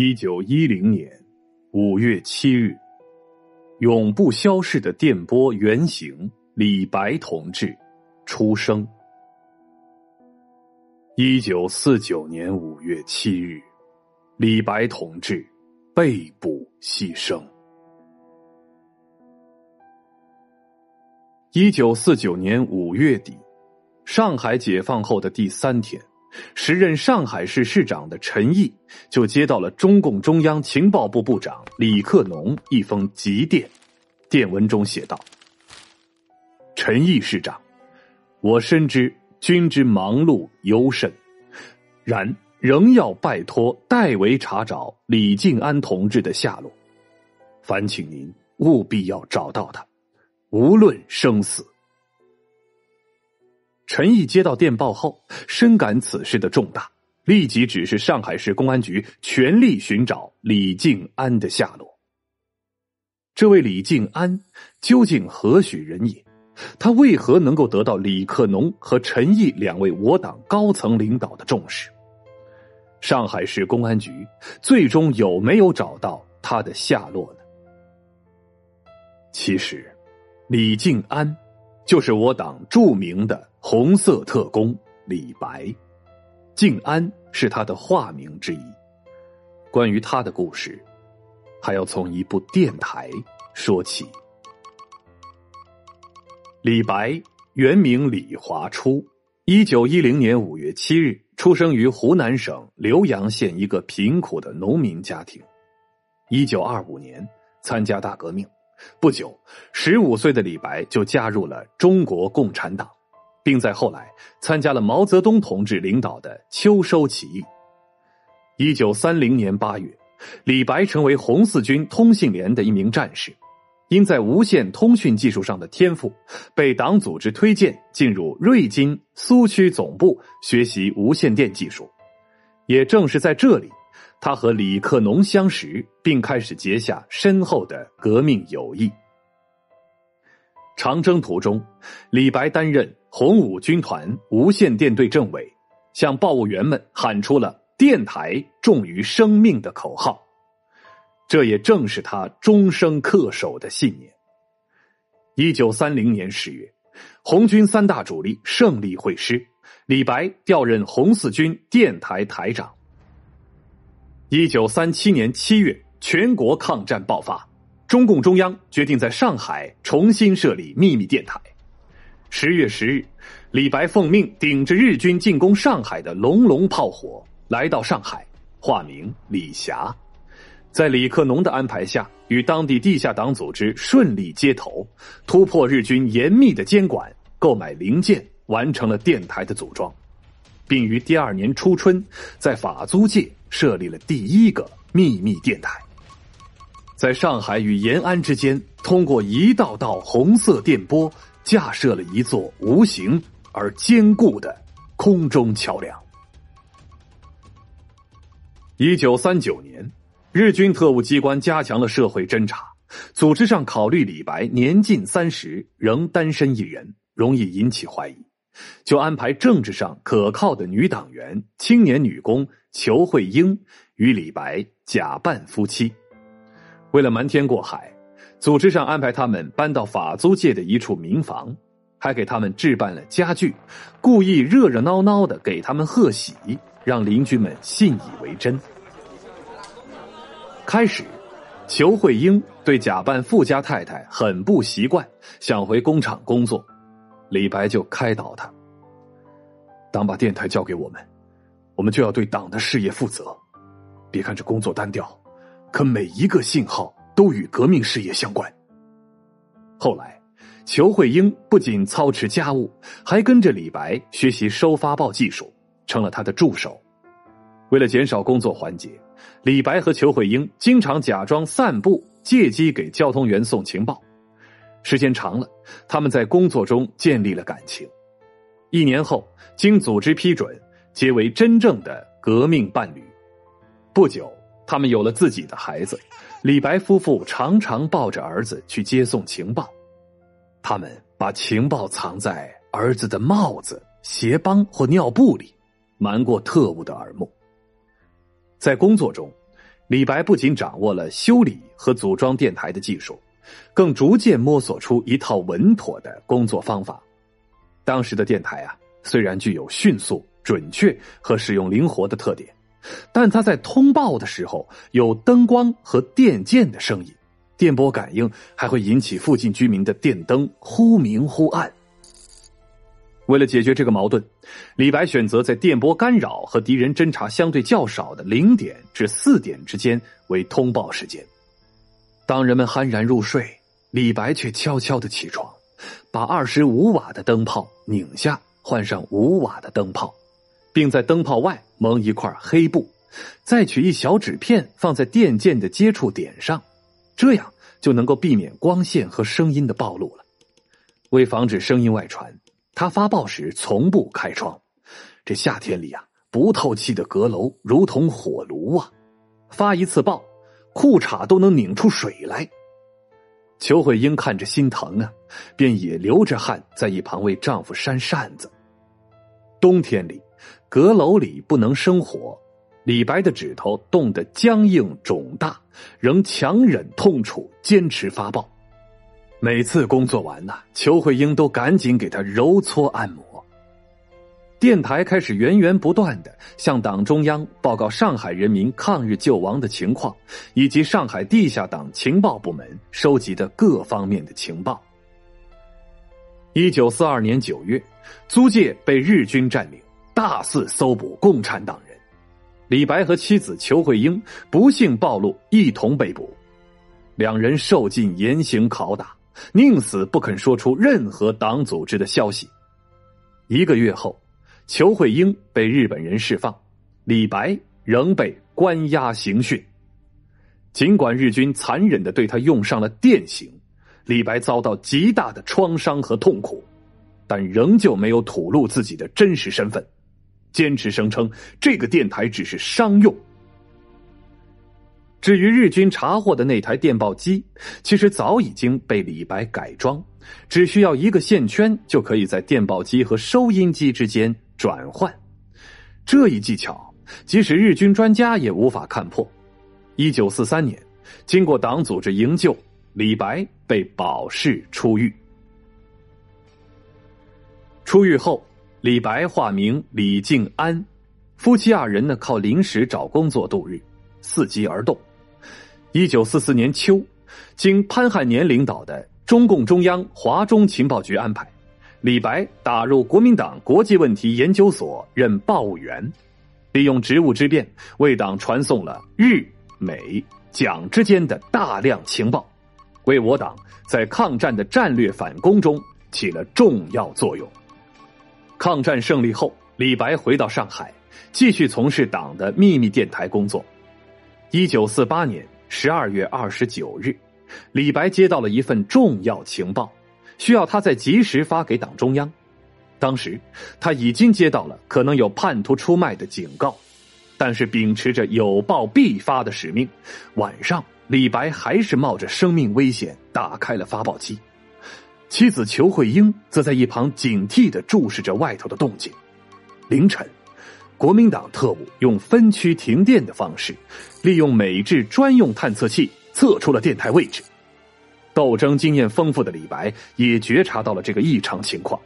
一九一零年五月七日，永不消逝的电波原型李白同志出生。一九四九年五月七日，李白同志被捕牺牲。一九四九年五月底，上海解放后的第三天。时任上海市市长的陈毅就接到了中共中央情报部部长李克农一封急电，电文中写道：“陈毅市长，我深知君之忙碌尤甚，然仍要拜托代为查找李静安同志的下落，烦请您务必要找到他，无论生死。”陈毅接到电报后，深感此事的重大，立即指示上海市公安局全力寻找李静安的下落。这位李静安究竟何许人也？他为何能够得到李克农和陈毅两位我党高层领导的重视？上海市公安局最终有没有找到他的下落呢？其实，李静安就是我党著名的。红色特工李白，静安是他的化名之一。关于他的故事，还要从一部电台说起。李白原名李华初，一九一零年五月七日出生于湖南省浏阳县一个贫苦的农民家庭。一九二五年参加大革命，不久，十五岁的李白就加入了中国共产党。并在后来参加了毛泽东同志领导的秋收起义。一九三零年八月，李白成为红四军通信连的一名战士，因在无线通讯技术上的天赋，被党组织推荐进入瑞金苏区总部学习无线电技术。也正是在这里，他和李克农相识，并开始结下深厚的革命友谊。长征途中，李白担任。红五军团无线电队政委向报务员们喊出了“电台重于生命”的口号，这也正是他终生恪守的信念。一九三零年十月，红军三大主力胜利会师，李白调任红四军电台台长。一九三七年七月，全国抗战爆发，中共中央决定在上海重新设立秘密电台。十月十日，李白奉命顶着日军进攻上海的隆隆炮火来到上海，化名李霞，在李克农的安排下，与当地地下党组织顺利接头，突破日军严密的监管，购买零件，完成了电台的组装，并于第二年初春在法租界设立了第一个秘密电台，在上海与延安之间，通过一道道红色电波。架设了一座无形而坚固的空中桥梁。一九三九年，日军特务机关加强了社会侦查，组织上考虑李白年近三十，仍单身一人，容易引起怀疑，就安排政治上可靠的女党员、青年女工裘慧英与李白假扮夫妻，为了瞒天过海。组织上安排他们搬到法租界的一处民房，还给他们置办了家具，故意热热闹闹的给他们贺喜，让邻居们信以为真。开始，裘慧英对假扮富家太太很不习惯，想回工厂工作，李白就开导他：“党把电台交给我们，我们就要对党的事业负责。别看这工作单调，可每一个信号。”都与革命事业相关。后来，裘慧英不仅操持家务，还跟着李白学习收发报技术，成了他的助手。为了减少工作环节，李白和裘慧英经常假装散步，借机给交通员送情报。时间长了，他们在工作中建立了感情。一年后，经组织批准，结为真正的革命伴侣。不久，他们有了自己的孩子。李白夫妇常常抱着儿子去接送情报，他们把情报藏在儿子的帽子、鞋帮或尿布里，瞒过特务的耳目。在工作中，李白不仅掌握了修理和组装电台的技术，更逐渐摸索出一套稳妥的工作方法。当时的电台啊，虽然具有迅速、准确和使用灵活的特点，但他在通报的时候有灯光和电键的声音，电波感应还会引起附近居民的电灯忽明忽暗。为了解决这个矛盾，李白选择在电波干扰和敌人侦察相对较少的零点至四点之间为通报时间。当人们酣然入睡，李白却悄悄的起床，把二十五瓦的灯泡拧下，换上五瓦的灯泡，并在灯泡外蒙一块黑布，再取一小纸片放在电键的接触点上，这样就能够避免光线和声音的暴露了。为防止声音外传。他发报时从不开窗，这夏天里啊，不透气的阁楼如同火炉啊！发一次报，裤衩都能拧出水来。裘慧英看着心疼啊，便也流着汗在一旁为丈夫扇扇子。冬天里，阁楼里不能生火，李白的指头冻得僵硬肿大，仍强忍痛楚坚持发报。每次工作完呐，裘慧英都赶紧给他揉搓按摩。电台开始源源不断的向党中央报告上海人民抗日救亡的情况，以及上海地下党情报部门收集的各方面的情报。一九四二年九月，租界被日军占领，大肆搜捕共产党人。李白和妻子裘慧英不幸暴露，一同被捕，两人受尽严刑拷打。宁死不肯说出任何党组织的消息。一个月后，裘慧英被日本人释放，李白仍被关押刑讯。尽管日军残忍的对他用上了电刑，李白遭到极大的创伤和痛苦，但仍旧没有吐露自己的真实身份，坚持声称这个电台只是商用。至于日军查获的那台电报机，其实早已经被李白改装，只需要一个线圈就可以在电报机和收音机之间转换。这一技巧，即使日军专家也无法看破。一九四三年，经过党组织营救，李白被保释出狱。出狱后，李白化名李静安，夫妻二人呢靠临时找工作度日，伺机而动。一九四四年秋，经潘汉年领导的中共中央华中情报局安排，李白打入国民党国际问题研究所任报务员，利用职务之便为党传送了日、美、蒋之间的大量情报，为我党在抗战的战略反攻中起了重要作用。抗战胜利后，李白回到上海，继续从事党的秘密电台工作。一九四八年。十二月二十九日，李白接到了一份重要情报，需要他在及时发给党中央。当时他已经接到了可能有叛徒出卖的警告，但是秉持着有报必发的使命，晚上李白还是冒着生命危险打开了发报机。妻子裘慧英则在一旁警惕的注视着外头的动静。凌晨。国民党特务用分区停电的方式，利用美制专用探测器测出了电台位置。斗争经验丰富的李白也觉察到了这个异常情况，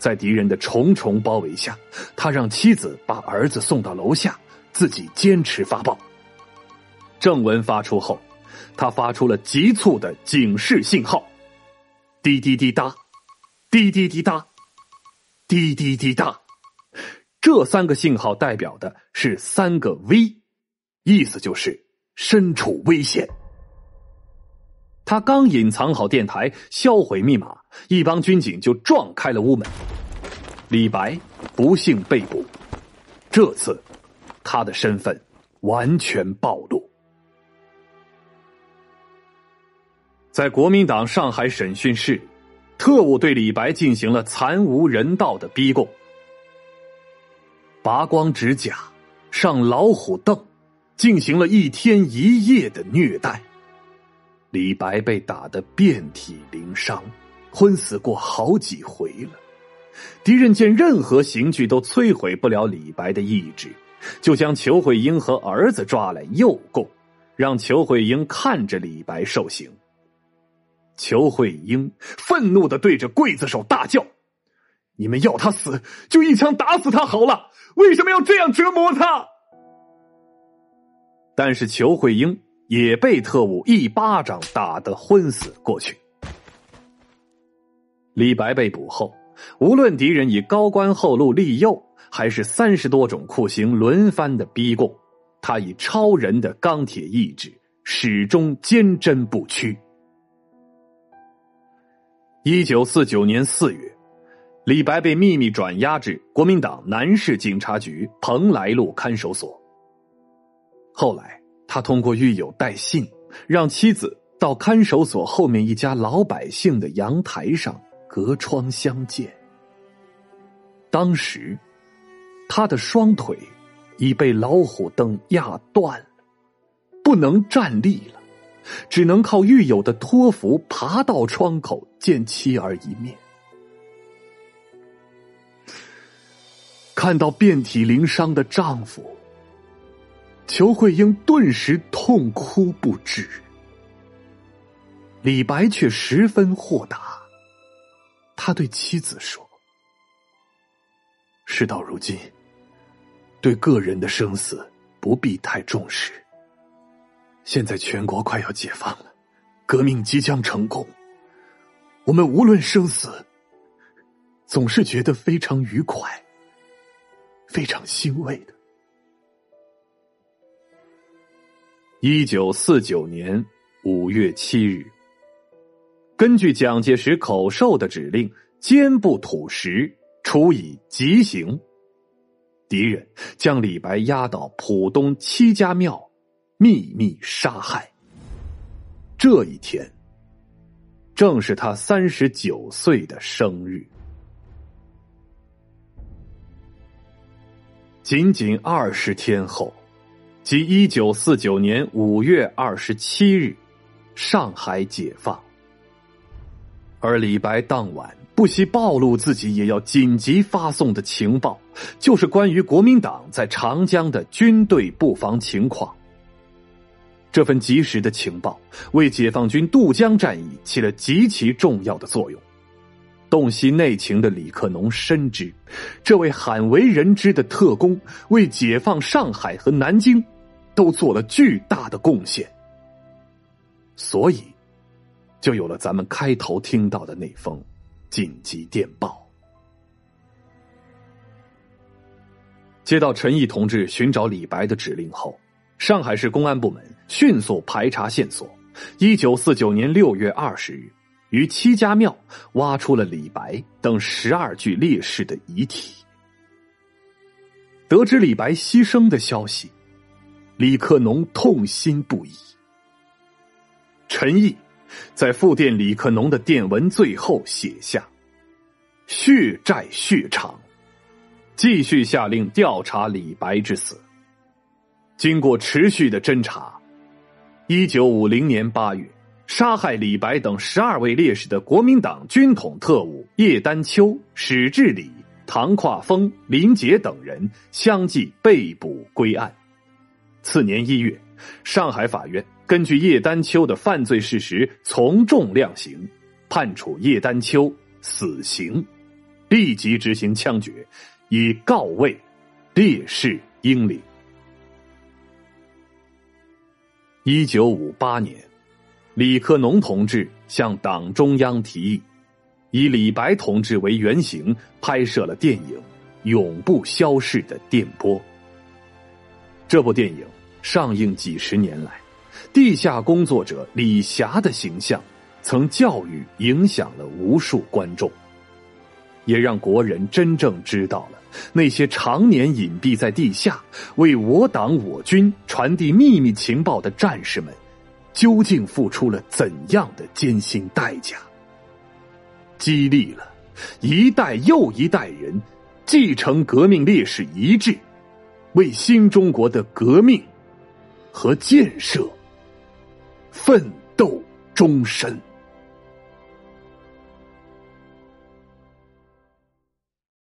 在敌人的重重包围下，他让妻子把儿子送到楼下，自己坚持发报。正文发出后，他发出了急促的警示信号：滴滴滴答，滴滴滴答，滴滴滴答。这三个信号代表的是三个 V，意思就是身处危险。他刚隐藏好电台，销毁密码，一帮军警就撞开了屋门。李白不幸被捕，这次他的身份完全暴露。在国民党上海审讯室，特务对李白进行了惨无人道的逼供。拔光指甲，上老虎凳，进行了一天一夜的虐待。李白被打得遍体鳞伤，昏死过好几回了。敌人见任何刑具都摧毁不了李白的意志，就将裘慧英和儿子抓来诱供，让裘慧英看着李白受刑。裘慧英愤怒的对着刽子手大叫：“你们要他死，就一枪打死他好了，为什么要这样折磨他？”但是裘慧英也被特务一巴掌打得昏死过去。李白被捕后，无论敌人以高官厚禄利诱，还是三十多种酷刑轮番的逼供，他以超人的钢铁意志始终坚贞不屈。一九四九年四月，李白被秘密转押至国民党南市警察局蓬莱路看守所。后来，他通过狱友带信，让妻子到看守所后面一家老百姓的阳台上隔窗相见。当时，他的双腿已被老虎凳压断了，不能站立了。只能靠狱友的托扶爬到窗口见妻儿一面。看到遍体鳞伤的丈夫，裘慧英顿时痛哭不止。李白却十分豁达，他对妻子说：“事到如今，对个人的生死不必太重视。”现在全国快要解放了，革命即将成功。我们无论生死，总是觉得非常愉快、非常欣慰的。一九四九年五月七日，根据蒋介石口授的指令，坚不土石，处以极刑。敌人将李白押到浦东七家庙。秘密杀害。这一天，正是他三十九岁的生日。仅仅二十天后，即一九四九年五月二十七日，上海解放。而李白当晚不惜暴露自己也要紧急发送的情报，就是关于国民党在长江的军队布防情况。这份及时的情报为解放军渡江战役起了极其重要的作用。洞悉内情的李克农深知，这位罕为人知的特工为解放上海和南京都做了巨大的贡献，所以就有了咱们开头听到的那封紧急电报。接到陈毅同志寻找李白的指令后。上海市公安部门迅速排查线索，一九四九年六月二十日，于七家庙挖出了李白等十二具烈士的遗体。得知李白牺牲的消息，李克农痛心不已。陈毅在复电李克农的电文最后写下：“血债血偿，继续下令调查李白之死。”经过持续的侦查，一九五零年八月，杀害李白等十二位烈士的国民党军统特务叶丹秋、史志礼、唐跨峰、林杰等人相继被捕归案。次年一月，上海法院根据叶丹秋的犯罪事实从重量刑，判处叶丹秋死刑，立即执行枪决，以告慰烈士英灵。一九五八年，李克农同志向党中央提议，以李白同志为原型拍摄了电影《永不消逝的电波》。这部电影上映几十年来，地下工作者李霞的形象曾教育影响了无数观众，也让国人真正知道了。那些常年隐蔽在地下为我党我军传递秘密情报的战士们，究竟付出了怎样的艰辛代价？激励了一代又一代人继承革命烈士遗志，为新中国的革命和建设奋斗终身。